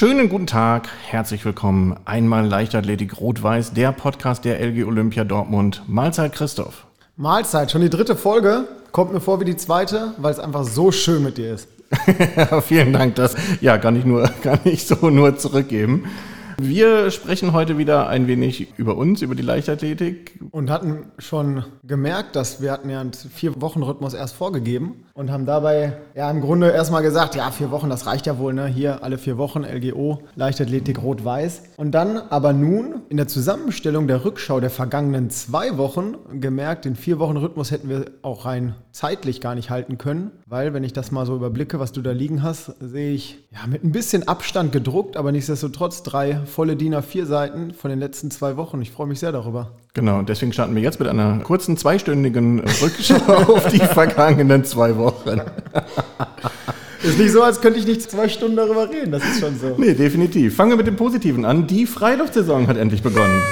Schönen guten Tag, herzlich willkommen. Einmal Leichtathletik Rot-Weiß, der Podcast der LG Olympia Dortmund. Mahlzeit Christoph. Mahlzeit, schon die dritte Folge. Kommt mir vor wie die zweite, weil es einfach so schön mit dir ist. Vielen Dank, das ja kann ich nur kann ich so nur zurückgeben. Wir sprechen heute wieder ein wenig über uns, über die Leichtathletik. Und hatten schon gemerkt, dass wir hatten ja einen Vier-Wochen-Rhythmus erst vorgegeben und haben dabei ja im Grunde erstmal gesagt, ja, vier Wochen, das reicht ja wohl, ne? Hier alle vier Wochen LGO, Leichtathletik Rot-Weiß. Und dann aber nun in der Zusammenstellung der Rückschau der vergangenen zwei Wochen gemerkt, den Vier-Wochen-Rhythmus hätten wir auch rein zeitlich gar nicht halten können, weil wenn ich das mal so überblicke, was du da liegen hast, sehe ich ja mit ein bisschen Abstand gedruckt, aber nichtsdestotrotz drei volle DIN A4 Seiten von den letzten zwei Wochen. Ich freue mich sehr darüber. Genau, deswegen starten wir jetzt mit einer kurzen zweistündigen Rückschau auf die vergangenen zwei Wochen. Ist nicht so, als könnte ich nicht zwei Stunden darüber reden. Das ist schon so. Nee, definitiv. Fangen wir mit dem Positiven an. Die Freiluftsaison hat endlich begonnen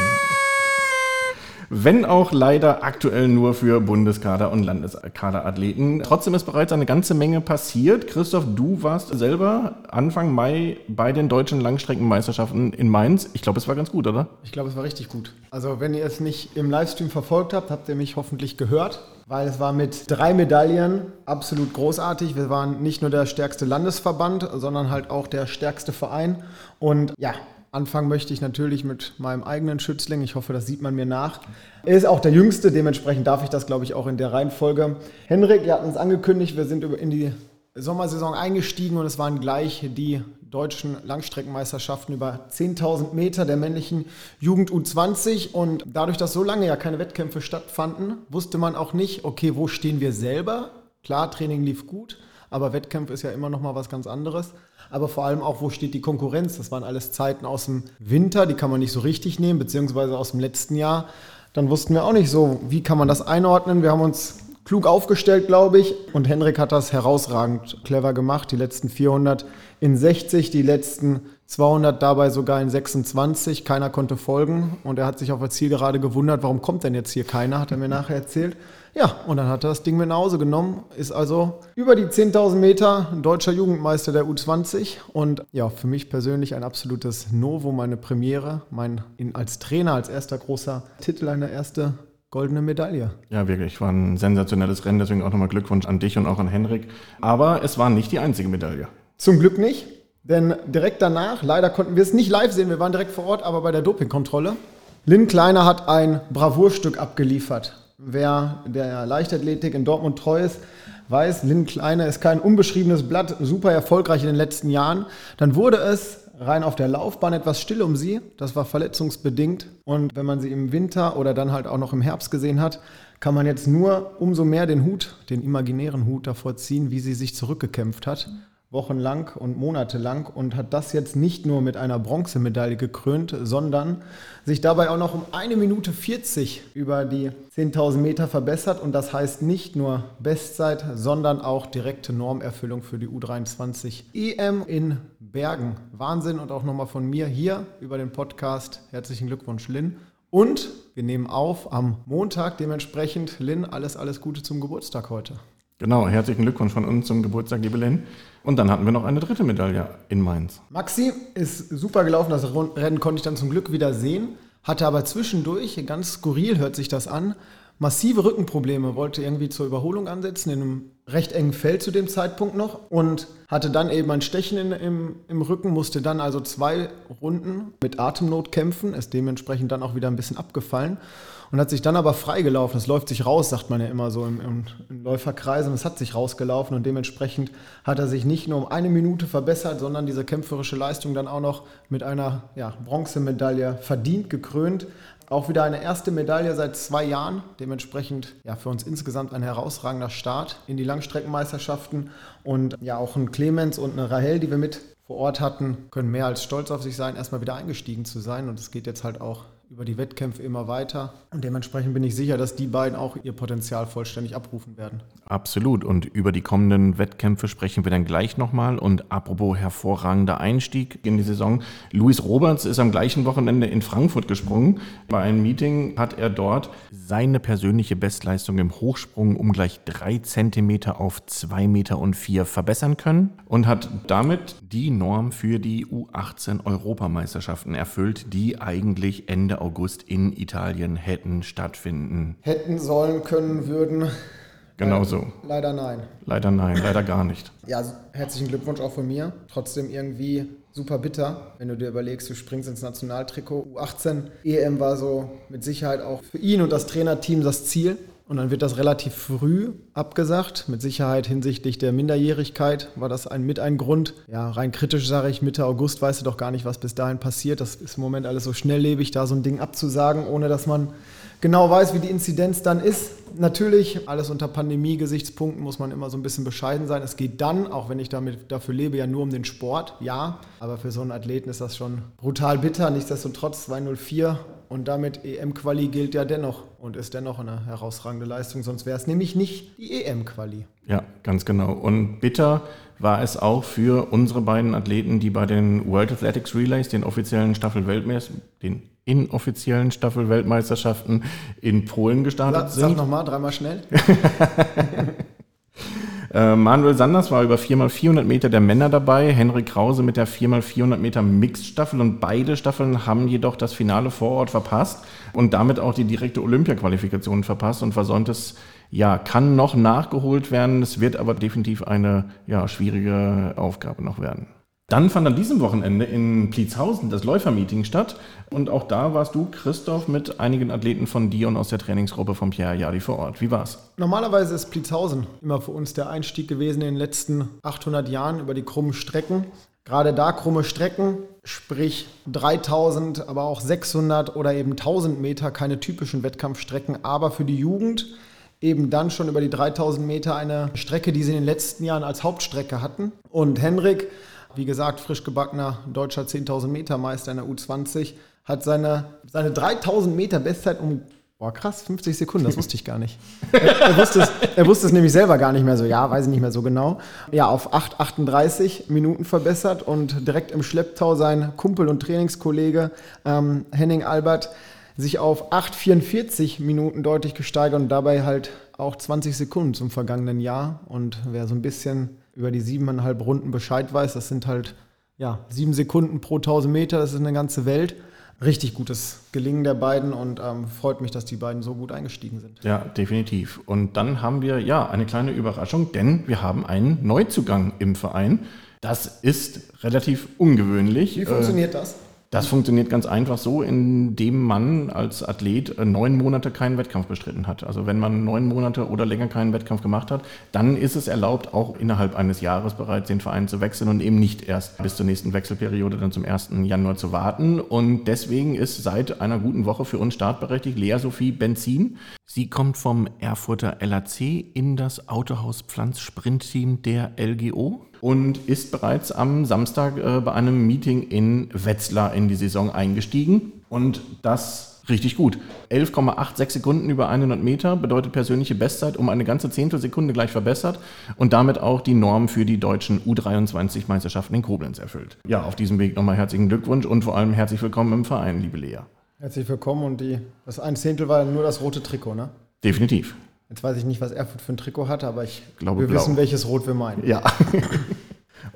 wenn auch leider aktuell nur für Bundeskader und Landeskaderathleten. Trotzdem ist bereits eine ganze Menge passiert. Christoph, du warst selber Anfang Mai bei den deutschen Langstreckenmeisterschaften in Mainz. Ich glaube, es war ganz gut, oder? Ich glaube, es war richtig gut. Also, wenn ihr es nicht im Livestream verfolgt habt, habt ihr mich hoffentlich gehört weil es war mit drei Medaillen absolut großartig. Wir waren nicht nur der stärkste Landesverband, sondern halt auch der stärkste Verein. Und ja, Anfangen möchte ich natürlich mit meinem eigenen Schützling. Ich hoffe, das sieht man mir nach. Er ist auch der Jüngste, dementsprechend darf ich das, glaube ich, auch in der Reihenfolge. Henrik, ihr habt uns angekündigt, wir sind in die Sommersaison eingestiegen und es waren gleich die deutschen Langstreckenmeisterschaften über 10.000 Meter der männlichen Jugend U20. Und dadurch, dass so lange ja keine Wettkämpfe stattfanden, wusste man auch nicht, okay, wo stehen wir selber? Klar, Training lief gut, aber Wettkampf ist ja immer noch mal was ganz anderes aber vor allem auch, wo steht die Konkurrenz? Das waren alles Zeiten aus dem Winter, die kann man nicht so richtig nehmen, beziehungsweise aus dem letzten Jahr. Dann wussten wir auch nicht so, wie kann man das einordnen. Wir haben uns klug aufgestellt, glaube ich. Und Henrik hat das herausragend clever gemacht. Die letzten 400 in 60, die letzten 200 dabei sogar in 26. Keiner konnte folgen. Und er hat sich auf der Zielgerade gewundert, warum kommt denn jetzt hier keiner, hat er mir nachher erzählt. Ja, und dann hat er das Ding mit nach Hause genommen, ist also über die 10.000 Meter deutscher Jugendmeister der U20 und ja, für mich persönlich ein absolutes Novo, meine Premiere, mein in, als Trainer, als erster großer Titel, eine erste goldene Medaille. Ja, wirklich, war ein sensationelles Rennen, deswegen auch nochmal Glückwunsch an dich und auch an Henrik. Aber es war nicht die einzige Medaille. Zum Glück nicht, denn direkt danach, leider konnten wir es nicht live sehen, wir waren direkt vor Ort, aber bei der Dopingkontrolle. Lynn Kleiner hat ein Bravourstück abgeliefert. Wer der Leichtathletik in Dortmund treu ist, weiß, Lynn Kleiner ist kein unbeschriebenes Blatt, super erfolgreich in den letzten Jahren. Dann wurde es rein auf der Laufbahn etwas still um sie. Das war verletzungsbedingt. Und wenn man sie im Winter oder dann halt auch noch im Herbst gesehen hat, kann man jetzt nur umso mehr den Hut, den imaginären Hut davor ziehen, wie sie sich zurückgekämpft hat wochenlang und monatelang und hat das jetzt nicht nur mit einer Bronzemedaille gekrönt, sondern sich dabei auch noch um eine Minute 40 über die 10.000 Meter verbessert. Und das heißt nicht nur Bestzeit, sondern auch direkte Normerfüllung für die U23 EM in Bergen. Wahnsinn und auch nochmal von mir hier über den Podcast. Herzlichen Glückwunsch, Lynn. Und wir nehmen auf am Montag, dementsprechend, Lynn, alles, alles Gute zum Geburtstag heute. Genau, herzlichen Glückwunsch von uns zum Geburtstag, liebe Lynn. Und dann hatten wir noch eine dritte Medaille in Mainz. Maxi ist super gelaufen, das Rennen konnte ich dann zum Glück wieder sehen, hatte aber zwischendurch, ganz skurril hört sich das an, massive Rückenprobleme, wollte irgendwie zur Überholung ansetzen, in einem recht engen Feld zu dem Zeitpunkt noch und hatte dann eben ein Stechen in, im, im Rücken, musste dann also zwei Runden mit Atemnot kämpfen, ist dementsprechend dann auch wieder ein bisschen abgefallen und hat sich dann aber freigelaufen. Es läuft sich raus, sagt man ja immer so im, im, im Läuferkreis und es hat sich rausgelaufen und dementsprechend hat er sich nicht nur um eine Minute verbessert, sondern diese kämpferische Leistung dann auch noch mit einer ja, Bronzemedaille verdient gekrönt. Auch wieder eine erste Medaille seit zwei Jahren. Dementsprechend ja für uns insgesamt ein herausragender Start in die Langstreckenmeisterschaften. Und ja, auch ein Clemens und eine Rahel, die wir mit vor Ort hatten, können mehr als stolz auf sich sein, erstmal wieder eingestiegen zu sein. Und es geht jetzt halt auch über die Wettkämpfe immer weiter. Und dementsprechend bin ich sicher, dass die beiden auch ihr Potenzial vollständig abrufen werden. Absolut. Und über die kommenden Wettkämpfe sprechen wir dann gleich nochmal. Und apropos hervorragender Einstieg in die Saison. Luis Roberts ist am gleichen Wochenende in Frankfurt gesprungen. Bei einem Meeting hat er dort seine persönliche Bestleistung im Hochsprung um gleich drei Zentimeter auf zwei Meter und vier verbessern können und hat damit die Norm für die U18 Europameisterschaften erfüllt, die eigentlich Ende August in Italien hätten stattfinden. Hätten, sollen, können, würden. Genau so. Leider nein. Leider nein, leider gar nicht. Ja, herzlichen Glückwunsch auch von mir. Trotzdem irgendwie super bitter, wenn du dir überlegst, du springst ins Nationaltrikot. U18 EM war so mit Sicherheit auch für ihn und das Trainerteam das Ziel. Und dann wird das relativ früh abgesagt. Mit Sicherheit hinsichtlich der Minderjährigkeit war das ein, mit ein Grund. Ja, rein kritisch sage ich, Mitte August weißt du doch gar nicht, was bis dahin passiert. Das ist im Moment alles so schnelllebig, da so ein Ding abzusagen, ohne dass man genau weiß, wie die Inzidenz dann ist. Natürlich, alles unter Pandemie-Gesichtspunkten muss man immer so ein bisschen bescheiden sein. Es geht dann, auch wenn ich damit dafür lebe, ja nur um den Sport, ja. Aber für so einen Athleten ist das schon brutal bitter. Nichtsdestotrotz 204 und damit EM-Quali gilt ja dennoch und ist dennoch eine herausragende Leistung. Sonst wäre es nämlich nicht die EM-Quali. Ja, ganz genau. Und bitter war es auch für unsere beiden Athleten, die bei den World Athletics Relays, den offiziellen Staffel-Weltmeister, den inoffiziellen Staffel-Weltmeisterschaften in Polen gestartet Sag, sind. Sag nochmal, dreimal schnell. Äh, Manuel Sanders war über 4x400 Meter der Männer dabei, Henrik Krause mit der 4x400 Meter Mixed-Staffel und beide Staffeln haben jedoch das Finale vor Ort verpasst und damit auch die direkte Olympia-Qualifikation verpasst und versäumtes ja, kann noch nachgeholt werden. Es wird aber definitiv eine ja, schwierige Aufgabe noch werden. Dann fand an diesem Wochenende in Pliezhausen das Läufermeeting statt und auch da warst du, Christoph, mit einigen Athleten von Dion aus der Trainingsgruppe von Pierre Jadi vor Ort. Wie war's? Normalerweise ist Pliezhausen immer für uns der Einstieg gewesen in den letzten 800 Jahren über die krummen Strecken. Gerade da krumme Strecken, sprich 3000, aber auch 600 oder eben 1000 Meter, keine typischen Wettkampfstrecken, aber für die Jugend eben dann schon über die 3000 Meter eine Strecke, die sie in den letzten Jahren als Hauptstrecke hatten. Und Henrik wie gesagt, frisch gebackener deutscher 10.000 Meter Meister in der U20, hat seine, seine 3.000 Meter Bestzeit um, boah krass, 50 Sekunden, das wusste ich gar nicht. er, er, wusste es, er wusste es nämlich selber gar nicht mehr so, ja, weiß ich nicht mehr so genau. Ja, auf 8,38 Minuten verbessert und direkt im Schlepptau sein Kumpel und Trainingskollege ähm, Henning Albert sich auf 8,44 Minuten deutlich gesteigert und dabei halt auch 20 Sekunden zum vergangenen Jahr. Und wer so ein bisschen über die siebeneinhalb Runden Bescheid weiß, das sind halt ja, sieben Sekunden pro 1000 Meter, das ist eine ganze Welt. Richtig gutes Gelingen der beiden und ähm, freut mich, dass die beiden so gut eingestiegen sind. Ja, definitiv. Und dann haben wir ja eine kleine Überraschung, denn wir haben einen Neuzugang im Verein. Das ist relativ ungewöhnlich. Wie funktioniert äh, das? Das funktioniert ganz einfach so, indem man als Athlet äh, neun Monate keinen Wettkampf bestritten hat. Also wenn man neun Monate oder länger keinen Wettkampf gemacht hat, dann ist es erlaubt, auch innerhalb eines Jahres bereits den Verein zu wechseln und eben nicht erst bis zur nächsten Wechselperiode dann zum 1. Januar zu warten. Und deswegen ist seit einer guten Woche für uns startberechtigt Lea Sophie Benzin. Sie kommt vom Erfurter LAC in das Autohaus Pflanz Sprintteam der LGO und ist bereits am Samstag äh, bei einem Meeting in Wetzlar in die Saison eingestiegen. Und das richtig gut. 11,86 Sekunden über 100 Meter bedeutet persönliche Bestzeit um eine ganze Zehntelsekunde gleich verbessert und damit auch die Norm für die deutschen U23-Meisterschaften in Koblenz erfüllt. Ja, auf diesem Weg nochmal herzlichen Glückwunsch und vor allem herzlich willkommen im Verein, liebe Lea. Herzlich willkommen und die, das ein Zehntel war nur das rote Trikot, ne? Definitiv. Jetzt weiß ich nicht, was Erfurt für ein Trikot hat, aber ich glaube, wir blau. wissen, welches Rot wir meinen. Ja.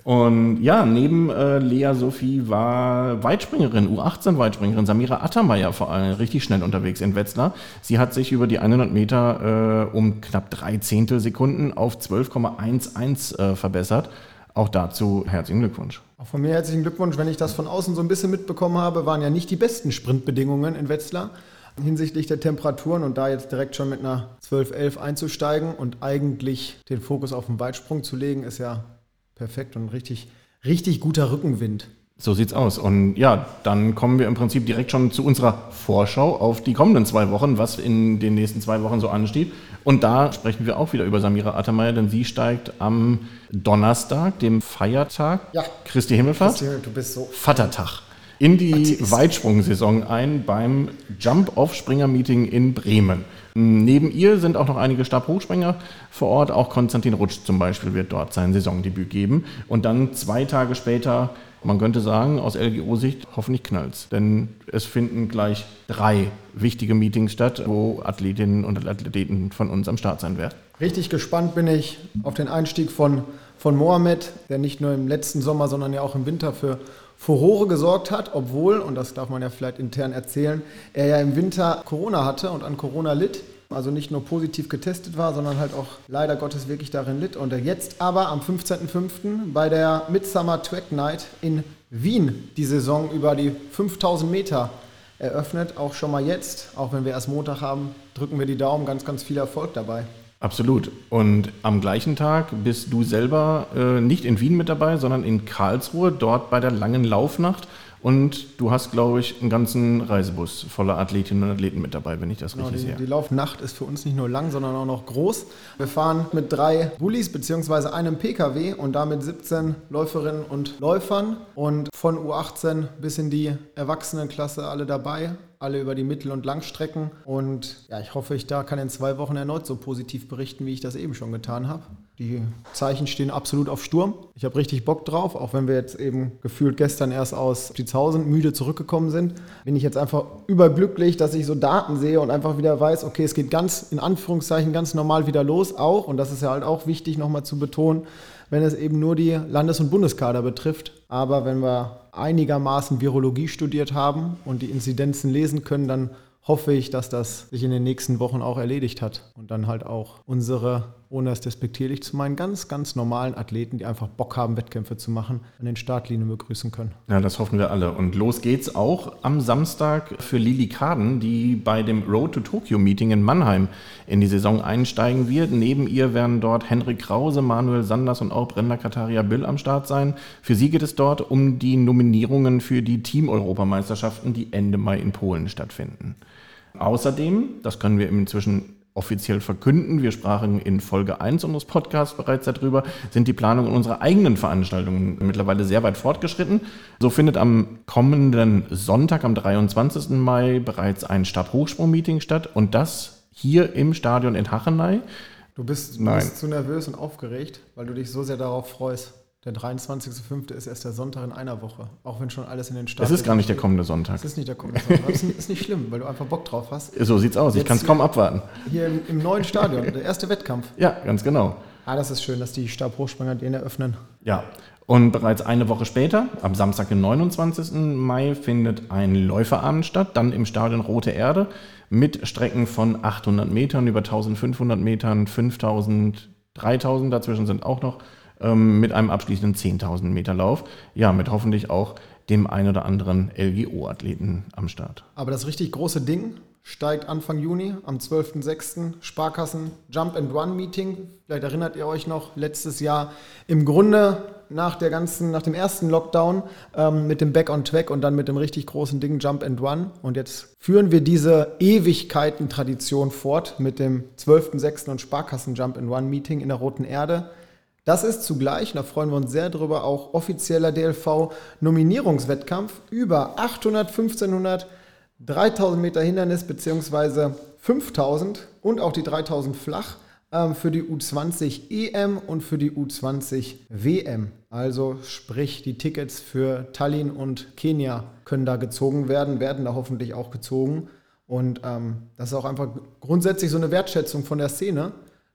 Und ja, neben äh, Lea Sophie war Weitspringerin, U18-Weitspringerin, Samira Attermeier vor allem richtig schnell unterwegs in Wetzlar. Sie hat sich über die 100 Meter äh, um knapp drei Zehntelsekunden auf 12,11 äh, verbessert. Auch dazu herzlichen Glückwunsch. Auch von mir herzlichen Glückwunsch. Wenn ich das von außen so ein bisschen mitbekommen habe, waren ja nicht die besten Sprintbedingungen in Wetzlar hinsichtlich der Temperaturen und da jetzt direkt schon mit einer 12-11 einzusteigen und eigentlich den Fokus auf den Weitsprung zu legen, ist ja perfekt und richtig, richtig guter Rückenwind. So sieht's aus. Und ja, dann kommen wir im Prinzip direkt schon zu unserer Vorschau auf die kommenden zwei Wochen, was in den nächsten zwei Wochen so ansteht. Und da sprechen wir auch wieder über Samira Attermeier, denn sie steigt am Donnerstag, dem Feiertag, ja. Christi Himmelfahrt, Christi, du bist so Vatertag in die Weitsprung-Saison ein beim Jump-Off-Springer-Meeting in Bremen. Neben ihr sind auch noch einige Stabhochspringer vor Ort. Auch Konstantin Rutsch zum Beispiel wird dort sein Saisondebüt geben. Und dann zwei Tage später, man könnte sagen, aus LGO-Sicht, hoffentlich knallt's. Denn es finden gleich drei wichtige Meetings statt, wo Athletinnen und Athleten von uns am Start sein werden. Richtig gespannt bin ich auf den Einstieg von, von Mohamed, der nicht nur im letzten Sommer, sondern ja auch im Winter für Furore gesorgt hat, obwohl, und das darf man ja vielleicht intern erzählen, er ja im Winter Corona hatte und an Corona litt. Also nicht nur positiv getestet war, sondern halt auch leider Gottes wirklich darin litt. Und er jetzt aber am 15.05. bei der Midsummer Track Night in Wien die Saison über die 5000 Meter eröffnet. Auch schon mal jetzt, auch wenn wir erst Montag haben, drücken wir die Daumen. Ganz, ganz viel Erfolg dabei. Absolut. Und am gleichen Tag bist du selber äh, nicht in Wien mit dabei, sondern in Karlsruhe, dort bei der langen Laufnacht. Und du hast, glaube ich, einen ganzen Reisebus voller Athletinnen und Athleten mit dabei, wenn ich das genau, richtig die, sehe. Die Laufnacht ist für uns nicht nur lang, sondern auch noch groß. Wir fahren mit drei Bullis bzw. einem Pkw und damit 17 Läuferinnen und Läufern und von U18 bis in die Erwachsenenklasse alle dabei alle über die Mittel- und Langstrecken. Und ja, ich hoffe, ich da kann in zwei Wochen erneut so positiv berichten, wie ich das eben schon getan habe. Die Zeichen stehen absolut auf Sturm. Ich habe richtig Bock drauf, auch wenn wir jetzt eben gefühlt gestern erst aus Stiezhausen müde zurückgekommen sind. Bin ich jetzt einfach überglücklich, dass ich so Daten sehe und einfach wieder weiß, okay, es geht ganz in Anführungszeichen ganz normal wieder los auch. Und das ist ja halt auch wichtig nochmal zu betonen, wenn es eben nur die Landes- und Bundeskader betrifft. Aber wenn wir einigermaßen Virologie studiert haben und die Inzidenzen lesen können, dann hoffe ich, dass das sich in den nächsten Wochen auch erledigt hat und dann halt auch unsere, ohne es despektierlich zu meinen, ganz, ganz normalen Athleten, die einfach Bock haben, Wettkämpfe zu machen, an den Startlinien begrüßen können. Ja, das hoffen wir alle. Und los geht's auch am Samstag für Lili Kaden, die bei dem Road to Tokyo Meeting in Mannheim in die Saison einsteigen wird. Neben ihr werden dort Henrik Krause, Manuel Sanders und auch Brenda Kataria Bill am Start sein. Für sie geht es dort um die Nominierungen für die Team-Europameisterschaften, die Ende Mai in Polen stattfinden. Außerdem, das können wir inzwischen offiziell verkünden, wir sprachen in Folge 1 unseres Podcasts bereits darüber, sind die Planungen unserer eigenen Veranstaltungen mittlerweile sehr weit fortgeschritten. So findet am kommenden Sonntag, am 23. Mai, bereits ein Stabhochsprung-Meeting statt und das hier im Stadion in Hachenay. Du bist, du bist zu nervös und aufgeregt, weil du dich so sehr darauf freust. Der 23.05. ist erst der Sonntag in einer Woche, auch wenn schon alles in den Start ist. Es ist gar nicht der kommende Sonntag. Es ist nicht der kommende Sonntag. Das ist nicht schlimm, weil du einfach Bock drauf hast. So sieht's aus. ich kann es kaum abwarten. Hier im, im, neuen Stadion, der erste Wettkampf. Ja, ganz genau. Ah, das ist schön, dass die Stabhochspringer den eröffnen. Ja. Und bereits eine Woche später, am Samstag, den 29. Mai, findet ein Läuferabend statt, dann im Stadion Rote Erde mit Strecken von 800 Metern über 1500 Metern, 5000, 3000, dazwischen sind auch noch ähm, mit einem abschließenden 10.000 Meter Lauf. Ja, mit hoffentlich auch dem ein oder anderen LGO-Athleten am Start. Aber das richtig große Ding steigt Anfang Juni am 12.06. Sparkassen Jump and Run Meeting. Vielleicht erinnert ihr euch noch, letztes Jahr im Grunde nach, der ganzen, nach dem ersten Lockdown ähm, mit dem Back on Track und dann mit dem richtig großen Ding Jump and Run. Und jetzt führen wir diese Ewigkeiten-Tradition fort mit dem 12.06. und Sparkassen Jump and Run Meeting in der Roten Erde. Das ist zugleich, da freuen wir uns sehr drüber, auch offizieller DLV-Nominierungswettkampf über 800, 1500, 3000 Meter Hindernis bzw. 5000 und auch die 3000 flach ähm, für die U20 EM und für die U20 WM. Also sprich, die Tickets für Tallinn und Kenia können da gezogen werden, werden da hoffentlich auch gezogen. Und ähm, das ist auch einfach grundsätzlich so eine Wertschätzung von der Szene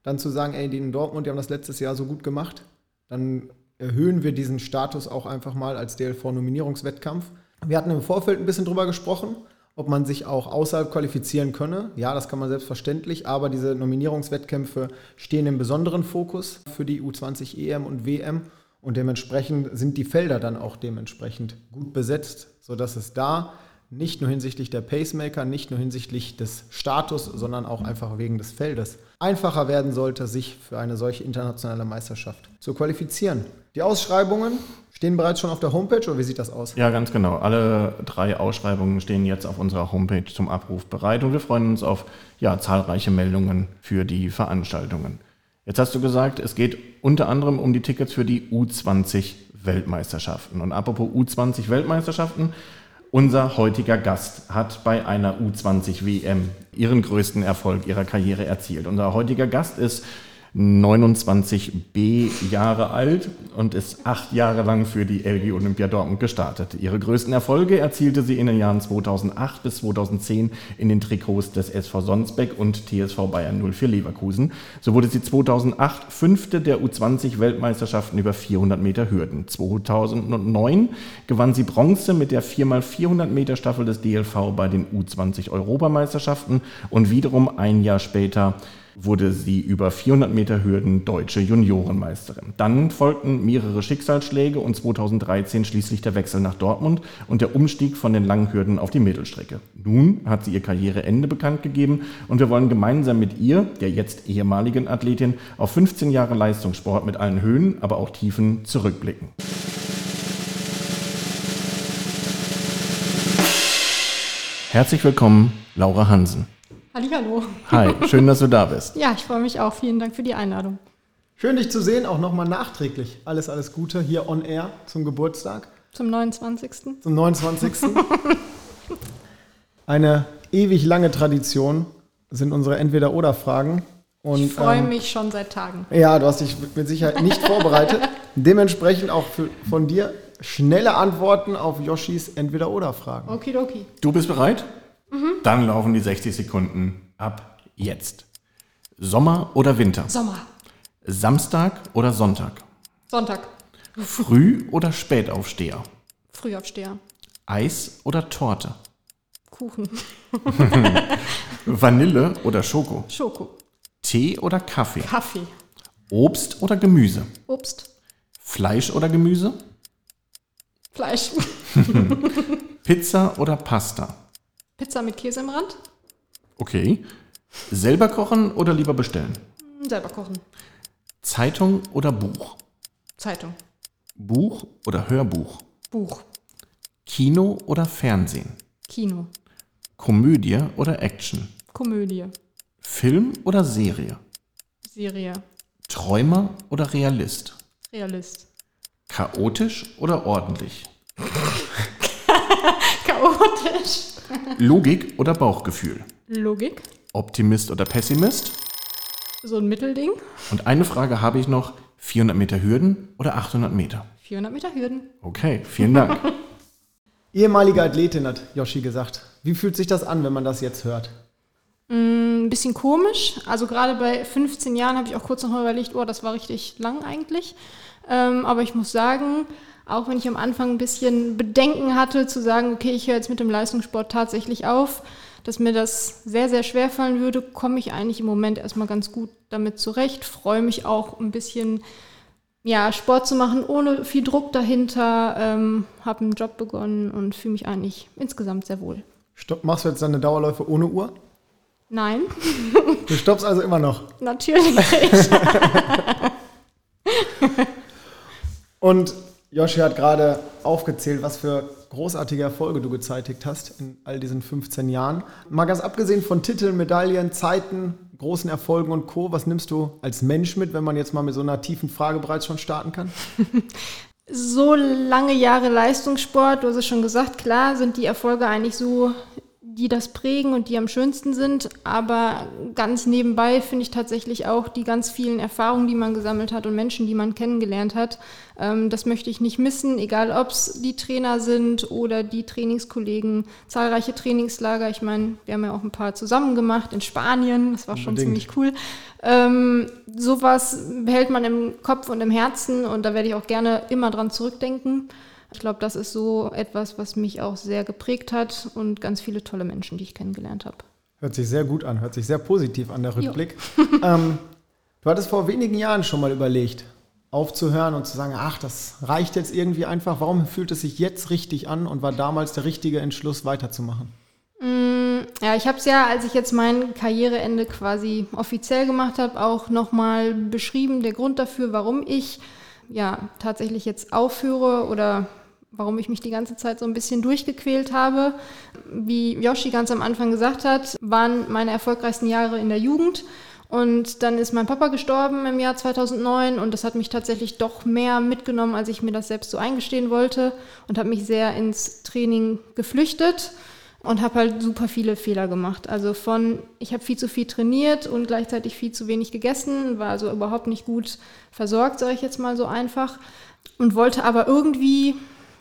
dann zu sagen, ey, die in Dortmund, die haben das letztes Jahr so gut gemacht, dann erhöhen wir diesen Status auch einfach mal als DLV-Nominierungswettkampf. Wir hatten im Vorfeld ein bisschen drüber gesprochen, ob man sich auch außerhalb qualifizieren könne. Ja, das kann man selbstverständlich, aber diese Nominierungswettkämpfe stehen im besonderen Fokus für die U20 EM und WM und dementsprechend sind die Felder dann auch dementsprechend gut besetzt, sodass es da nicht nur hinsichtlich der Pacemaker, nicht nur hinsichtlich des Status, sondern auch einfach wegen des Feldes einfacher werden sollte, sich für eine solche internationale Meisterschaft zu qualifizieren. Die Ausschreibungen stehen bereits schon auf der Homepage oder wie sieht das aus? Ja, ganz genau. Alle drei Ausschreibungen stehen jetzt auf unserer Homepage zum Abruf bereit und wir freuen uns auf ja, zahlreiche Meldungen für die Veranstaltungen. Jetzt hast du gesagt, es geht unter anderem um die Tickets für die U20 Weltmeisterschaften. Und apropos U20 Weltmeisterschaften, Unser heutiger Gast hat bei einer U20 WM ihren größten Erfolg ihrer Karriere erzielt. Unser heutiger Gast ist 29b Jahre alt und ist acht Jahre lang für die LG Olympia Dortmund gestartet. Ihre größten Erfolge erzielte sie in den Jahren 2008 bis 2010 in den Trikots des SV Sonsbeck und TSV Bayern 04 Leverkusen. So wurde sie 2008 Fünfte der U20 Weltmeisterschaften über 400 Meter Hürden. 2009 gewann sie Bronze mit der 4x400 Meter Staffel des DLV bei den U20 Europameisterschaften und wiederum ein Jahr später wurde sie über 400 Meter Hürden deutsche Juniorenmeisterin. Dann folgten mehrere Schicksalsschläge und 2013 schließlich der Wechsel nach Dortmund und der Umstieg von den langen Hürden auf die Mittelstrecke. Nun hat sie ihr Karriereende bekannt gegeben und wir wollen gemeinsam mit ihr, der jetzt ehemaligen Athletin, auf 15 Jahre Leistungssport mit allen Höhen, aber auch Tiefen zurückblicken. Herzlich willkommen, Laura Hansen. Hallo. Hi, schön, dass du da bist. Ja, ich freue mich auch. Vielen Dank für die Einladung. Schön, dich zu sehen, auch nochmal nachträglich. Alles, alles Gute hier on air zum Geburtstag. Zum 29. Zum 29. Eine ewig lange Tradition sind unsere Entweder-Oder-Fragen. ich freue ähm, mich schon seit Tagen. Ja, du hast dich mit Sicherheit nicht vorbereitet. Dementsprechend auch für, von dir schnelle Antworten auf Yoshis Entweder-Oder-Fragen. Okidoki. Du bist bereit? Mhm. Dann laufen die 60 Sekunden ab jetzt. Sommer oder Winter? Sommer. Samstag oder Sonntag? Sonntag. Früh oder Spätaufsteher? Frühaufsteher. Eis oder Torte? Kuchen. Vanille oder Schoko? Schoko. Tee oder Kaffee? Kaffee. Obst oder Gemüse? Obst. Fleisch oder Gemüse? Fleisch. Pizza oder Pasta? Pizza mit Käse im Rand. Okay. Selber kochen oder lieber bestellen? Hm, selber kochen. Zeitung oder Buch? Zeitung. Buch oder Hörbuch? Buch. Kino oder Fernsehen? Kino. Komödie oder Action? Komödie. Film oder Serie? Serie. Träumer oder Realist? Realist. Chaotisch oder ordentlich? Logik oder Bauchgefühl? Logik. Optimist oder Pessimist? So ein Mittelding. Und eine Frage habe ich noch. 400 Meter Hürden oder 800 Meter? 400 Meter Hürden. Okay, vielen Dank. Ehemalige Athletin hat Yoshi gesagt. Wie fühlt sich das an, wenn man das jetzt hört? Mm, ein bisschen komisch. Also gerade bei 15 Jahren habe ich auch kurz noch überlegt, oh, das war richtig lang eigentlich. Ähm, aber ich muss sagen, auch wenn ich am Anfang ein bisschen Bedenken hatte, zu sagen, okay, ich höre jetzt mit dem Leistungssport tatsächlich auf, dass mir das sehr, sehr schwer fallen würde, komme ich eigentlich im Moment erstmal ganz gut damit zurecht. Freue mich auch ein bisschen, ja, Sport zu machen, ohne viel Druck dahinter. Ähm, Habe einen Job begonnen und fühle mich eigentlich insgesamt sehr wohl. Stopp, machst du jetzt deine Dauerläufe ohne Uhr? Nein. Du stoppst also immer noch? Natürlich. und Joshi hat gerade aufgezählt, was für großartige Erfolge du gezeitigt hast in all diesen 15 Jahren. Mal ganz abgesehen von Titeln, Medaillen, Zeiten, großen Erfolgen und Co., was nimmst du als Mensch mit, wenn man jetzt mal mit so einer tiefen Frage bereits schon starten kann? so lange Jahre Leistungssport, du hast es schon gesagt, klar sind die Erfolge eigentlich so die das prägen und die am schönsten sind. Aber ganz nebenbei finde ich tatsächlich auch die ganz vielen Erfahrungen, die man gesammelt hat und Menschen, die man kennengelernt hat. Ähm, das möchte ich nicht missen, egal ob es die Trainer sind oder die Trainingskollegen, zahlreiche Trainingslager. Ich meine, wir haben ja auch ein paar zusammen gemacht in Spanien. Das war schon Unbedingt. ziemlich cool. Ähm, sowas behält man im Kopf und im Herzen und da werde ich auch gerne immer dran zurückdenken. Ich glaube, das ist so etwas, was mich auch sehr geprägt hat und ganz viele tolle Menschen, die ich kennengelernt habe. Hört sich sehr gut an, hört sich sehr positiv an, der Rückblick. ähm, du hattest vor wenigen Jahren schon mal überlegt, aufzuhören und zu sagen, ach, das reicht jetzt irgendwie einfach. Warum fühlt es sich jetzt richtig an und war damals der richtige Entschluss, weiterzumachen? Mm, ja, ich habe es ja, als ich jetzt mein Karriereende quasi offiziell gemacht habe, auch nochmal beschrieben, der Grund dafür, warum ich ja tatsächlich jetzt aufhöre oder warum ich mich die ganze Zeit so ein bisschen durchgequält habe. Wie Yoshi ganz am Anfang gesagt hat, waren meine erfolgreichsten Jahre in der Jugend. Und dann ist mein Papa gestorben im Jahr 2009 und das hat mich tatsächlich doch mehr mitgenommen, als ich mir das selbst so eingestehen wollte und habe mich sehr ins Training geflüchtet und habe halt super viele Fehler gemacht. Also von, ich habe viel zu viel trainiert und gleichzeitig viel zu wenig gegessen, war also überhaupt nicht gut versorgt, sage ich jetzt mal so einfach und wollte aber irgendwie,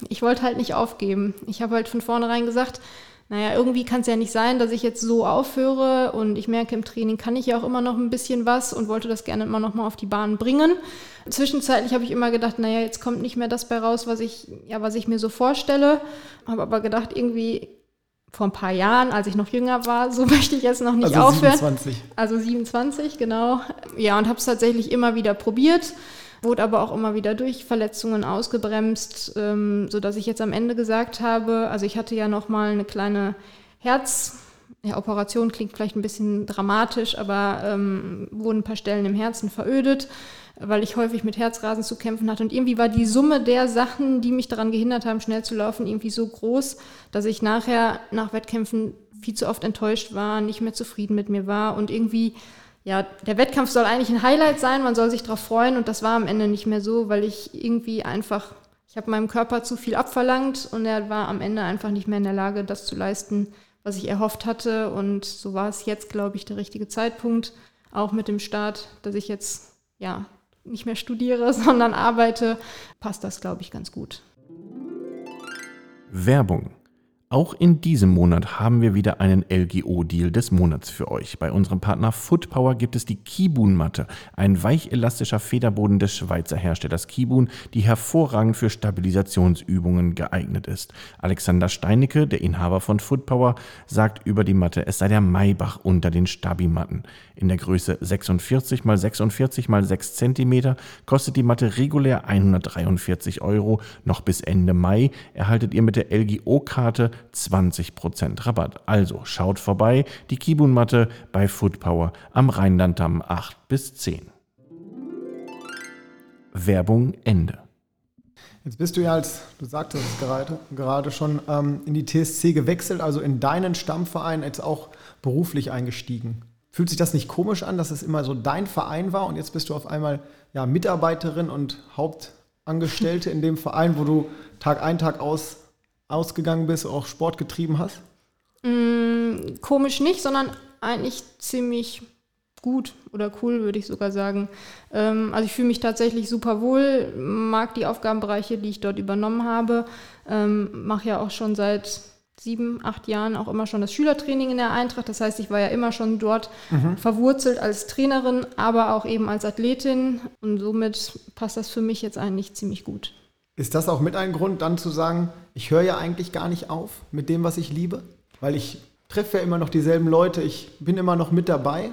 ich wollte halt nicht aufgeben. Ich habe halt von vornherein gesagt, naja, irgendwie kann es ja nicht sein, dass ich jetzt so aufhöre und ich merke, im Training kann ich ja auch immer noch ein bisschen was und wollte das gerne immer noch mal auf die Bahn bringen. Zwischenzeitlich habe ich immer gedacht, naja, jetzt kommt nicht mehr das bei raus, was ich, ja, was ich mir so vorstelle. Habe aber gedacht, irgendwie vor ein paar Jahren, als ich noch jünger war, so möchte ich jetzt noch nicht also aufhören. 27. Also 27, genau. Ja, und habe es tatsächlich immer wieder probiert wurde aber auch immer wieder durch Verletzungen ausgebremst, ähm, sodass ich jetzt am Ende gesagt habe, also ich hatte ja noch mal eine kleine Herz, ja, Operation klingt vielleicht ein bisschen dramatisch, aber ähm, wurden ein paar Stellen im Herzen verödet, weil ich häufig mit Herzrasen zu kämpfen hatte. Und irgendwie war die Summe der Sachen, die mich daran gehindert haben, schnell zu laufen, irgendwie so groß, dass ich nachher nach Wettkämpfen viel zu oft enttäuscht war, nicht mehr zufrieden mit mir war und irgendwie ja, der Wettkampf soll eigentlich ein Highlight sein, man soll sich darauf freuen und das war am Ende nicht mehr so, weil ich irgendwie einfach, ich habe meinem Körper zu viel abverlangt und er war am Ende einfach nicht mehr in der Lage, das zu leisten, was ich erhofft hatte und so war es jetzt, glaube ich, der richtige Zeitpunkt, auch mit dem Start, dass ich jetzt, ja, nicht mehr studiere, sondern arbeite, passt das, glaube ich, ganz gut. Werbung auch in diesem Monat haben wir wieder einen LGO-Deal des Monats für euch. Bei unserem Partner Footpower gibt es die Kibun-Matte, ein weichelastischer Federboden des Schweizer Herstellers Kibun, die hervorragend für Stabilisationsübungen geeignet ist. Alexander Steinecke, der Inhaber von Footpower, sagt über die Matte, es sei der Maybach unter den Stabi-Matten. In der Größe 46 x 46 x 6 cm kostet die Matte regulär 143 Euro. Noch bis Ende Mai erhaltet ihr mit der LGO-Karte 20% Rabatt. Also schaut vorbei, die Kibun-Matte bei Foodpower am Rheinlanddamm 8 bis 10. Werbung Ende. Jetzt bist du ja als, du sagtest es gerade, gerade schon, ähm, in die TSC gewechselt, also in deinen Stammverein jetzt auch beruflich eingestiegen. Fühlt sich das nicht komisch an, dass es immer so dein Verein war und jetzt bist du auf einmal ja, Mitarbeiterin und Hauptangestellte in dem Verein, wo du Tag ein, Tag aus ausgegangen bist, auch Sport getrieben hast? Mm, komisch nicht, sondern eigentlich ziemlich gut oder cool, würde ich sogar sagen. Ähm, also ich fühle mich tatsächlich super wohl, mag die Aufgabenbereiche, die ich dort übernommen habe, ähm, mache ja auch schon seit sieben, acht Jahren auch immer schon das Schülertraining in der Eintracht. Das heißt, ich war ja immer schon dort mhm. verwurzelt als Trainerin, aber auch eben als Athletin und somit passt das für mich jetzt eigentlich ziemlich gut. Ist das auch mit ein Grund, dann zu sagen, ich höre ja eigentlich gar nicht auf mit dem, was ich liebe? Weil ich treffe ja immer noch dieselben Leute, ich bin immer noch mit dabei,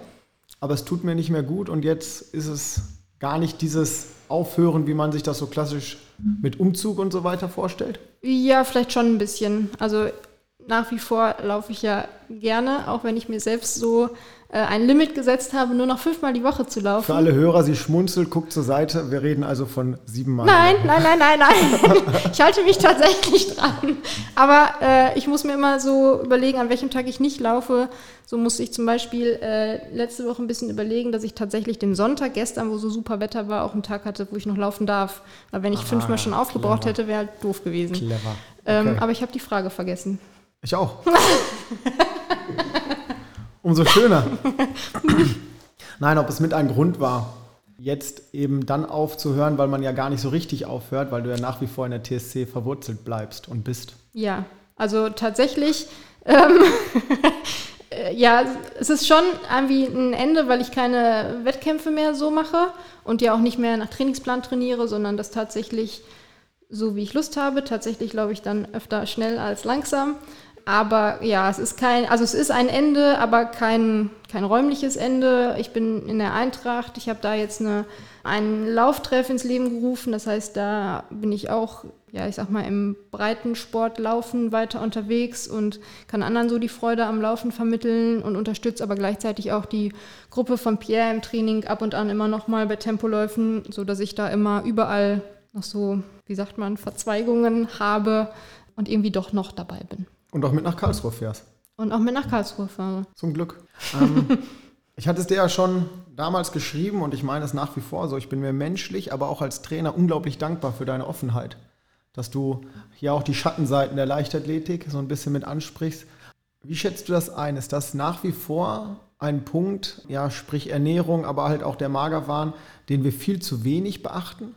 aber es tut mir nicht mehr gut und jetzt ist es gar nicht dieses Aufhören, wie man sich das so klassisch mit Umzug und so weiter vorstellt? Ja, vielleicht schon ein bisschen. Also nach wie vor laufe ich ja gerne, auch wenn ich mir selbst so äh, ein Limit gesetzt habe, nur noch fünfmal die Woche zu laufen. Für alle Hörer, sie schmunzelt, guckt zur Seite. Wir reden also von siebenmal. Nein, nein, nein, nein, nein. ich halte mich tatsächlich dran. Aber äh, ich muss mir immer so überlegen, an welchem Tag ich nicht laufe. So musste ich zum Beispiel äh, letzte Woche ein bisschen überlegen, dass ich tatsächlich den Sonntag gestern, wo so super Wetter war, auch einen Tag hatte, wo ich noch laufen darf. Weil wenn ich ah, fünfmal schon aufgebraucht clever. hätte, wäre halt doof gewesen. Clever. Ähm, okay. Ähm, aber ich habe die Frage vergessen. Ich auch. Umso schöner. Nein, ob es mit ein Grund war, jetzt eben dann aufzuhören, weil man ja gar nicht so richtig aufhört, weil du ja nach wie vor in der TSC verwurzelt bleibst und bist. Ja, also tatsächlich, ähm, ja, es ist schon irgendwie ein Ende, weil ich keine Wettkämpfe mehr so mache und ja auch nicht mehr nach Trainingsplan trainiere, sondern das tatsächlich so, wie ich Lust habe. Tatsächlich glaube ich dann öfter schnell als langsam. Aber ja, es ist kein, also es ist ein Ende, aber kein, kein räumliches Ende. Ich bin in der Eintracht, ich habe da jetzt eine, einen Lauftreff ins Leben gerufen. Das heißt, da bin ich auch, ja, ich sag mal, im Breitensport laufen weiter unterwegs und kann anderen so die Freude am Laufen vermitteln und unterstütze aber gleichzeitig auch die Gruppe von Pierre im Training ab und an immer noch mal bei Tempoläufen, sodass ich da immer überall noch so, wie sagt man, Verzweigungen habe und irgendwie doch noch dabei bin. Und auch mit nach Karlsruhe fährst. Und auch mit nach Karlsruhe fahre. Zum Glück. Ähm, Ich hatte es dir ja schon damals geschrieben und ich meine es nach wie vor so. Ich bin mir menschlich, aber auch als Trainer unglaublich dankbar für deine Offenheit, dass du hier auch die Schattenseiten der Leichtathletik so ein bisschen mit ansprichst. Wie schätzt du das ein? Ist das nach wie vor ein Punkt, ja, sprich Ernährung, aber halt auch der Magerwahn, den wir viel zu wenig beachten?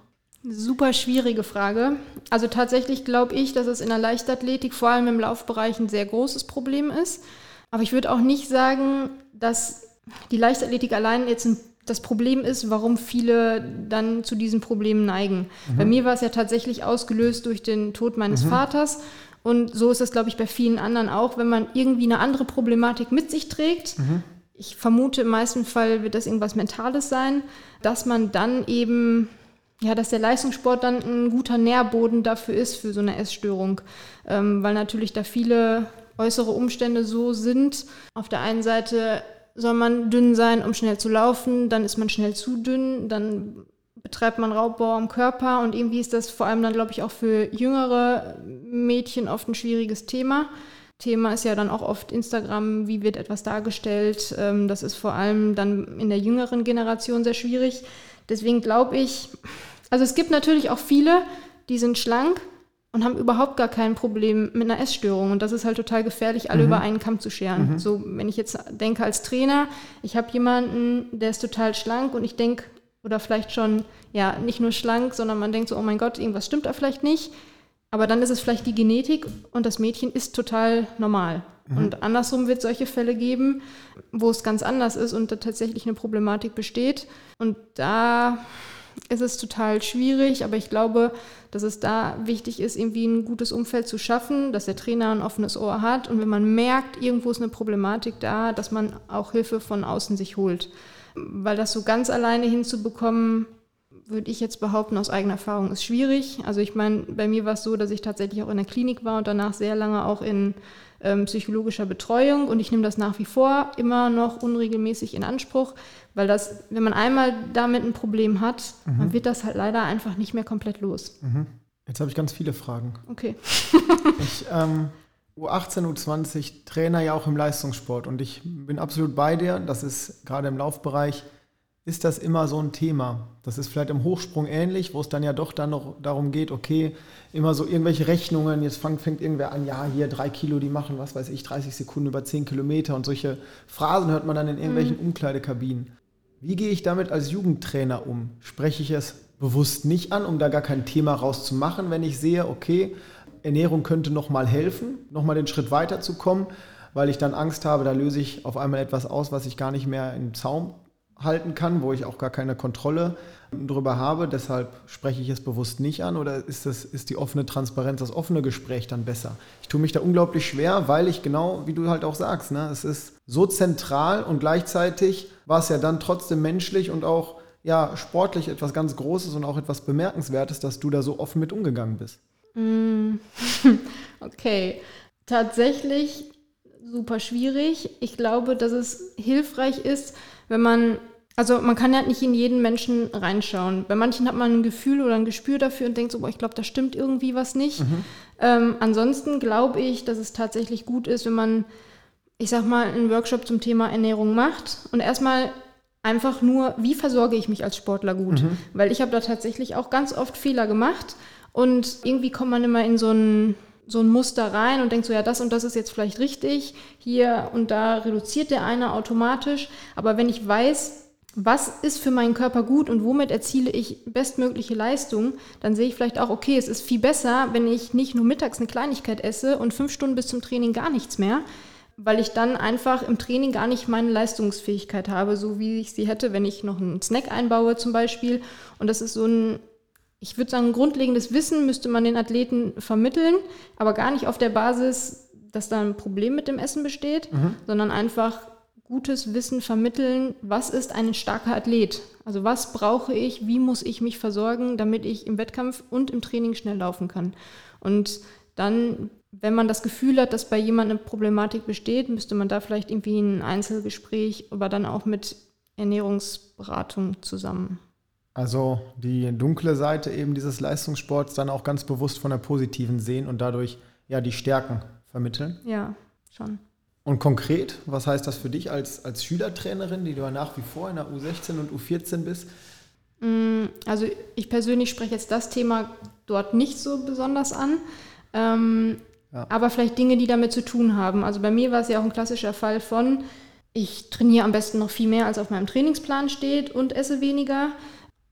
Super schwierige Frage. Also tatsächlich glaube ich, dass es in der Leichtathletik, vor allem im Laufbereich, ein sehr großes Problem ist. Aber ich würde auch nicht sagen, dass die Leichtathletik allein jetzt ein, das Problem ist, warum viele dann zu diesen Problemen neigen. Mhm. Bei mir war es ja tatsächlich ausgelöst durch den Tod meines mhm. Vaters. Und so ist das, glaube ich, bei vielen anderen auch, wenn man irgendwie eine andere Problematik mit sich trägt. Mhm. Ich vermute, im meisten Fall wird das irgendwas Mentales sein, dass man dann eben, ja, dass der Leistungssport dann ein guter Nährboden dafür ist, für so eine Essstörung. Ähm, weil natürlich da viele äußere Umstände so sind. Auf der einen Seite soll man dünn sein, um schnell zu laufen, dann ist man schnell zu dünn, dann betreibt man Raubbau am Körper und irgendwie ist das vor allem dann, glaube ich, auch für jüngere Mädchen oft ein schwieriges Thema. Thema ist ja dann auch oft Instagram, wie wird etwas dargestellt. Ähm, das ist vor allem dann in der jüngeren Generation sehr schwierig. Deswegen glaube ich, also es gibt natürlich auch viele, die sind schlank, und haben überhaupt gar kein Problem mit einer Essstörung. Und das ist halt total gefährlich, alle mhm. über einen Kamm zu scheren. Mhm. So, wenn ich jetzt denke als Trainer, ich habe jemanden, der ist total schlank und ich denke, oder vielleicht schon, ja, nicht nur schlank, sondern man denkt so, oh mein Gott, irgendwas stimmt da vielleicht nicht. Aber dann ist es vielleicht die Genetik und das Mädchen ist total normal. Mhm. Und andersrum wird es solche Fälle geben, wo es ganz anders ist und da tatsächlich eine Problematik besteht. Und da ist es total schwierig, aber ich glaube, dass es da wichtig ist, irgendwie ein gutes Umfeld zu schaffen, dass der Trainer ein offenes Ohr hat und wenn man merkt, irgendwo ist eine Problematik da, dass man auch Hilfe von außen sich holt. Weil das so ganz alleine hinzubekommen, würde ich jetzt behaupten, aus eigener Erfahrung ist schwierig. Also ich meine, bei mir war es so, dass ich tatsächlich auch in der Klinik war und danach sehr lange auch in ähm, psychologischer Betreuung und ich nehme das nach wie vor immer noch unregelmäßig in Anspruch, weil das, wenn man einmal damit ein Problem hat, mhm. dann wird das halt leider einfach nicht mehr komplett los. Mhm. Jetzt habe ich ganz viele Fragen. Okay. ich, ähm, U18, U20 Trainer ja auch im Leistungssport und ich bin absolut bei dir. Das ist gerade im Laufbereich ist das immer so ein Thema. Das ist vielleicht im Hochsprung ähnlich, wo es dann ja doch dann noch darum geht, okay, immer so irgendwelche Rechnungen, jetzt fängt, fängt irgendwer an, ja, hier drei Kilo, die machen, was weiß ich, 30 Sekunden über 10 Kilometer und solche Phrasen hört man dann in irgendwelchen mhm. Umkleidekabinen. Wie gehe ich damit als Jugendtrainer um? Spreche ich es bewusst nicht an, um da gar kein Thema rauszumachen, wenn ich sehe, okay, Ernährung könnte nochmal helfen, nochmal den Schritt weiterzukommen, weil ich dann Angst habe, da löse ich auf einmal etwas aus, was ich gar nicht mehr im Zaum halten kann, wo ich auch gar keine Kontrolle darüber habe. Deshalb spreche ich es bewusst nicht an oder ist, das, ist die offene Transparenz, das offene Gespräch dann besser? Ich tue mich da unglaublich schwer, weil ich genau, wie du halt auch sagst, ne, es ist so zentral und gleichzeitig war es ja dann trotzdem menschlich und auch ja, sportlich etwas ganz Großes und auch etwas Bemerkenswertes, dass du da so offen mit umgegangen bist. Mm. okay, tatsächlich super schwierig. Ich glaube, dass es hilfreich ist, wenn man, also man kann ja nicht in jeden Menschen reinschauen. Bei manchen hat man ein Gefühl oder ein Gespür dafür und denkt so, boah, ich glaube, da stimmt irgendwie was nicht. Mhm. Ähm, ansonsten glaube ich, dass es tatsächlich gut ist, wenn man, ich sag mal, einen Workshop zum Thema Ernährung macht und erstmal einfach nur, wie versorge ich mich als Sportler gut? Mhm. Weil ich habe da tatsächlich auch ganz oft Fehler gemacht und irgendwie kommt man immer in so ein so ein Muster rein und denkt so, ja, das und das ist jetzt vielleicht richtig, hier und da reduziert der eine automatisch. Aber wenn ich weiß, was ist für meinen Körper gut und womit erziele ich bestmögliche Leistung, dann sehe ich vielleicht auch, okay, es ist viel besser, wenn ich nicht nur mittags eine Kleinigkeit esse und fünf Stunden bis zum Training gar nichts mehr, weil ich dann einfach im Training gar nicht meine Leistungsfähigkeit habe, so wie ich sie hätte, wenn ich noch einen Snack einbaue zum Beispiel. Und das ist so ein ich würde sagen, grundlegendes Wissen müsste man den Athleten vermitteln, aber gar nicht auf der Basis, dass da ein Problem mit dem Essen besteht, mhm. sondern einfach gutes Wissen vermitteln, was ist ein starker Athlet? Also was brauche ich, wie muss ich mich versorgen, damit ich im Wettkampf und im Training schnell laufen kann. Und dann, wenn man das Gefühl hat, dass bei jemandem eine Problematik besteht, müsste man da vielleicht irgendwie ein Einzelgespräch, aber dann auch mit Ernährungsberatung zusammen. Also die dunkle Seite eben dieses Leistungssports dann auch ganz bewusst von der positiven sehen und dadurch ja die Stärken vermitteln. Ja, schon. Und konkret, was heißt das für dich als, als Schülertrainerin, die du ja nach wie vor in der U16 und U14 bist? Mm, also ich persönlich spreche jetzt das Thema dort nicht so besonders an. Ähm, ja. Aber vielleicht Dinge, die damit zu tun haben. Also bei mir war es ja auch ein klassischer Fall von, ich trainiere am besten noch viel mehr, als auf meinem Trainingsplan steht und esse weniger.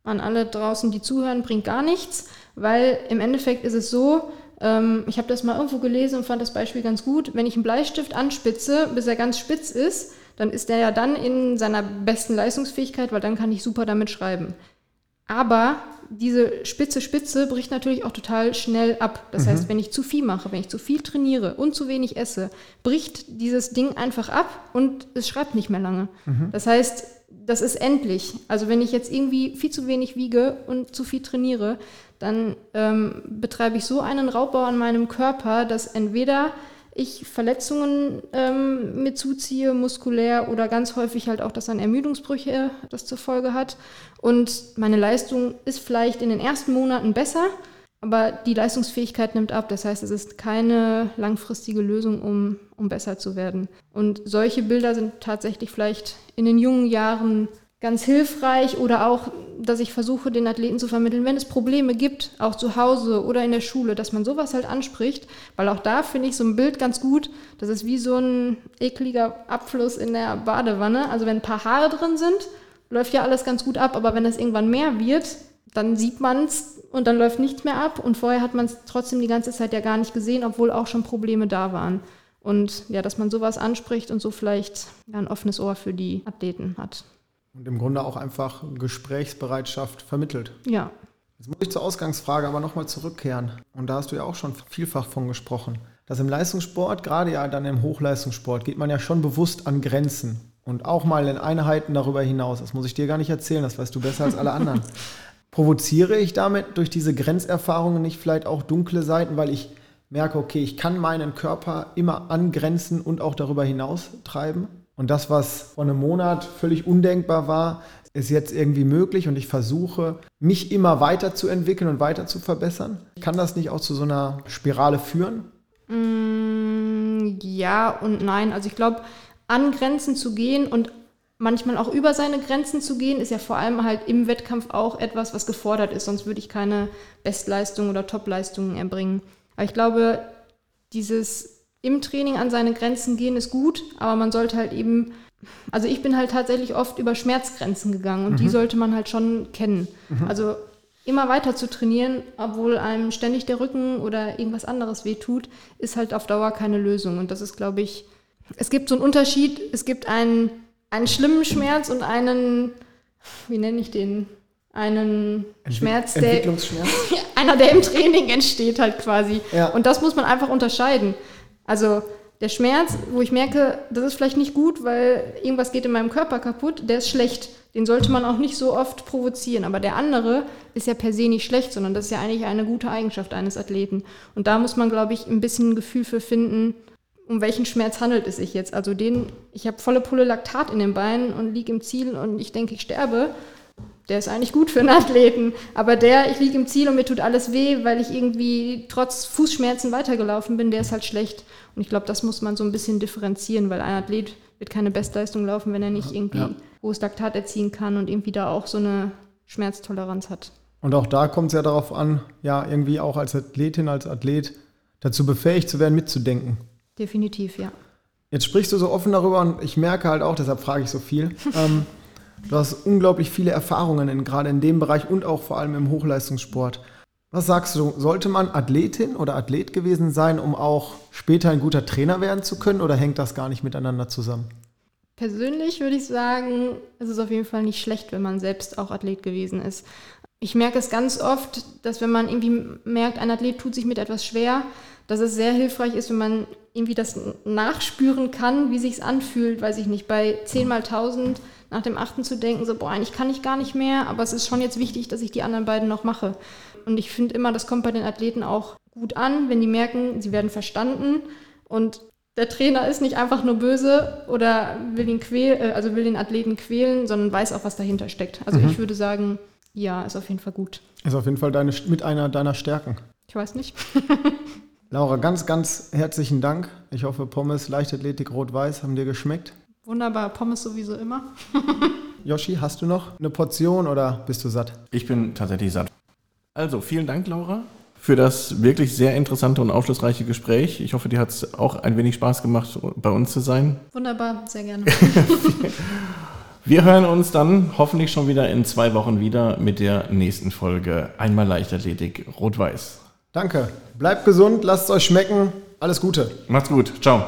An alle draußen, die zuhören, bringt gar nichts, weil im Endeffekt ist es so, ähm, ich habe das mal irgendwo gelesen und fand das Beispiel ganz gut, wenn ich einen Bleistift anspitze, bis er ganz spitz ist, dann ist er ja dann in seiner besten Leistungsfähigkeit, weil dann kann ich super damit schreiben. Aber diese spitze Spitze bricht natürlich auch total schnell ab. Das mhm. heißt, wenn ich zu viel mache, wenn ich zu viel trainiere und zu wenig esse, bricht dieses Ding einfach ab und es schreibt nicht mehr lange. Mhm. Das heißt, das ist endlich. Also wenn ich jetzt irgendwie viel zu wenig wiege und zu viel trainiere, dann ähm, betreibe ich so einen Raubbau an meinem Körper, dass entweder ich Verletzungen ähm, mit zuziehe, muskulär oder ganz häufig halt auch, dass dann Ermüdungsbrüche das zur Folge hat. Und meine Leistung ist vielleicht in den ersten Monaten besser, aber die Leistungsfähigkeit nimmt ab. Das heißt, es ist keine langfristige Lösung, um, um besser zu werden. Und solche Bilder sind tatsächlich vielleicht in den jungen Jahren ganz hilfreich oder auch, dass ich versuche, den Athleten zu vermitteln, wenn es Probleme gibt, auch zu Hause oder in der Schule, dass man sowas halt anspricht, weil auch da finde ich so ein Bild ganz gut, das ist wie so ein ekliger Abfluss in der Badewanne. Also wenn ein paar Haare drin sind, läuft ja alles ganz gut ab, aber wenn es irgendwann mehr wird, dann sieht man es und dann läuft nichts mehr ab und vorher hat man es trotzdem die ganze Zeit ja gar nicht gesehen, obwohl auch schon Probleme da waren. Und ja, dass man sowas anspricht und so vielleicht ja, ein offenes Ohr für die Athleten hat. Und im Grunde auch einfach Gesprächsbereitschaft vermittelt. Ja. Jetzt muss ich zur Ausgangsfrage aber nochmal zurückkehren. Und da hast du ja auch schon vielfach von gesprochen. Dass im Leistungssport, gerade ja dann im Hochleistungssport, geht man ja schon bewusst an Grenzen. Und auch mal in Einheiten darüber hinaus. Das muss ich dir gar nicht erzählen, das weißt du besser als alle anderen. Provoziere ich damit durch diese Grenzerfahrungen nicht vielleicht auch dunkle Seiten, weil ich merke, okay, ich kann meinen Körper immer an Grenzen und auch darüber hinaus treiben? Und das, was vor einem Monat völlig undenkbar war, ist jetzt irgendwie möglich und ich versuche, mich immer weiterzuentwickeln und weiter zu verbessern. Kann das nicht auch zu so einer Spirale führen? Mm, ja und nein. Also ich glaube, an Grenzen zu gehen und manchmal auch über seine Grenzen zu gehen, ist ja vor allem halt im Wettkampf auch etwas, was gefordert ist. Sonst würde ich keine Bestleistungen oder Topleistungen erbringen. Aber ich glaube, dieses im Training an seine Grenzen gehen ist gut, aber man sollte halt eben, also ich bin halt tatsächlich oft über Schmerzgrenzen gegangen und mhm. die sollte man halt schon kennen. Mhm. Also immer weiter zu trainieren, obwohl einem ständig der Rücken oder irgendwas anderes wehtut, ist halt auf Dauer keine Lösung. Und das ist, glaube ich, es gibt so einen Unterschied. Es gibt einen, einen schlimmen Schmerz und einen, wie nenne ich den? Einen Entwick Schmerz, der, Entwicklungsschmerz? einer, der im Training entsteht halt quasi. Ja. Und das muss man einfach unterscheiden. Also der Schmerz, wo ich merke, das ist vielleicht nicht gut, weil irgendwas geht in meinem Körper kaputt, der ist schlecht. Den sollte man auch nicht so oft provozieren. Aber der andere ist ja per se nicht schlecht, sondern das ist ja eigentlich eine gute Eigenschaft eines Athleten. Und da muss man, glaube ich, ein bisschen ein Gefühl für finden, um welchen Schmerz handelt es sich jetzt. Also den, ich habe volle Pulle Laktat in den Beinen und liege im Ziel und ich denke, ich sterbe der ist eigentlich gut für einen Athleten. Aber der, ich liege im Ziel und mir tut alles weh, weil ich irgendwie trotz Fußschmerzen weitergelaufen bin, der ist halt schlecht. Und ich glaube, das muss man so ein bisschen differenzieren, weil ein Athlet wird keine Bestleistung laufen, wenn er nicht irgendwie ja. hohes Laktat erzielen kann und irgendwie da auch so eine Schmerztoleranz hat. Und auch da kommt es ja darauf an, ja, irgendwie auch als Athletin, als Athlet dazu befähigt zu werden, mitzudenken. Definitiv, ja. Jetzt sprichst du so offen darüber und ich merke halt auch, deshalb frage ich so viel. ähm, Du hast unglaublich viele Erfahrungen in, gerade in dem Bereich und auch vor allem im Hochleistungssport. Was sagst du, sollte man Athletin oder Athlet gewesen sein, um auch später ein guter Trainer werden zu können oder hängt das gar nicht miteinander zusammen? Persönlich würde ich sagen, es ist auf jeden Fall nicht schlecht, wenn man selbst auch Athlet gewesen ist. Ich merke es ganz oft, dass wenn man irgendwie merkt, ein Athlet tut sich mit etwas schwer, dass es sehr hilfreich ist, wenn man irgendwie das nachspüren kann, wie sich es anfühlt, weiß ich nicht, bei 10 mal 1000 nach dem achten zu denken, so, boah, eigentlich kann ich gar nicht mehr, aber es ist schon jetzt wichtig, dass ich die anderen beiden noch mache. Und ich finde immer, das kommt bei den Athleten auch gut an, wenn die merken, sie werden verstanden und der Trainer ist nicht einfach nur böse oder will ihn quälen, äh, also will den Athleten quälen, sondern weiß auch, was dahinter steckt. Also mhm. ich würde sagen, ja, ist auf jeden Fall gut. Ist auf jeden Fall deine, mit einer deiner Stärken. Ich weiß nicht. Laura, ganz, ganz herzlichen Dank. Ich hoffe, Pommes, Leichtathletik, Rot-Weiß haben dir geschmeckt. Wunderbar, Pommes sowieso immer. Yoshi, hast du noch eine Portion oder bist du satt? Ich bin tatsächlich satt. Also, vielen Dank, Laura, für das wirklich sehr interessante und aufschlussreiche Gespräch. Ich hoffe, dir hat es auch ein wenig Spaß gemacht, bei uns zu sein. Wunderbar, sehr gerne. Wir hören uns dann hoffentlich schon wieder in zwei Wochen wieder mit der nächsten Folge Einmal Leichtathletik Rot-Weiß. Danke. Bleibt gesund, lasst es euch schmecken. Alles Gute. Macht's gut. Ciao.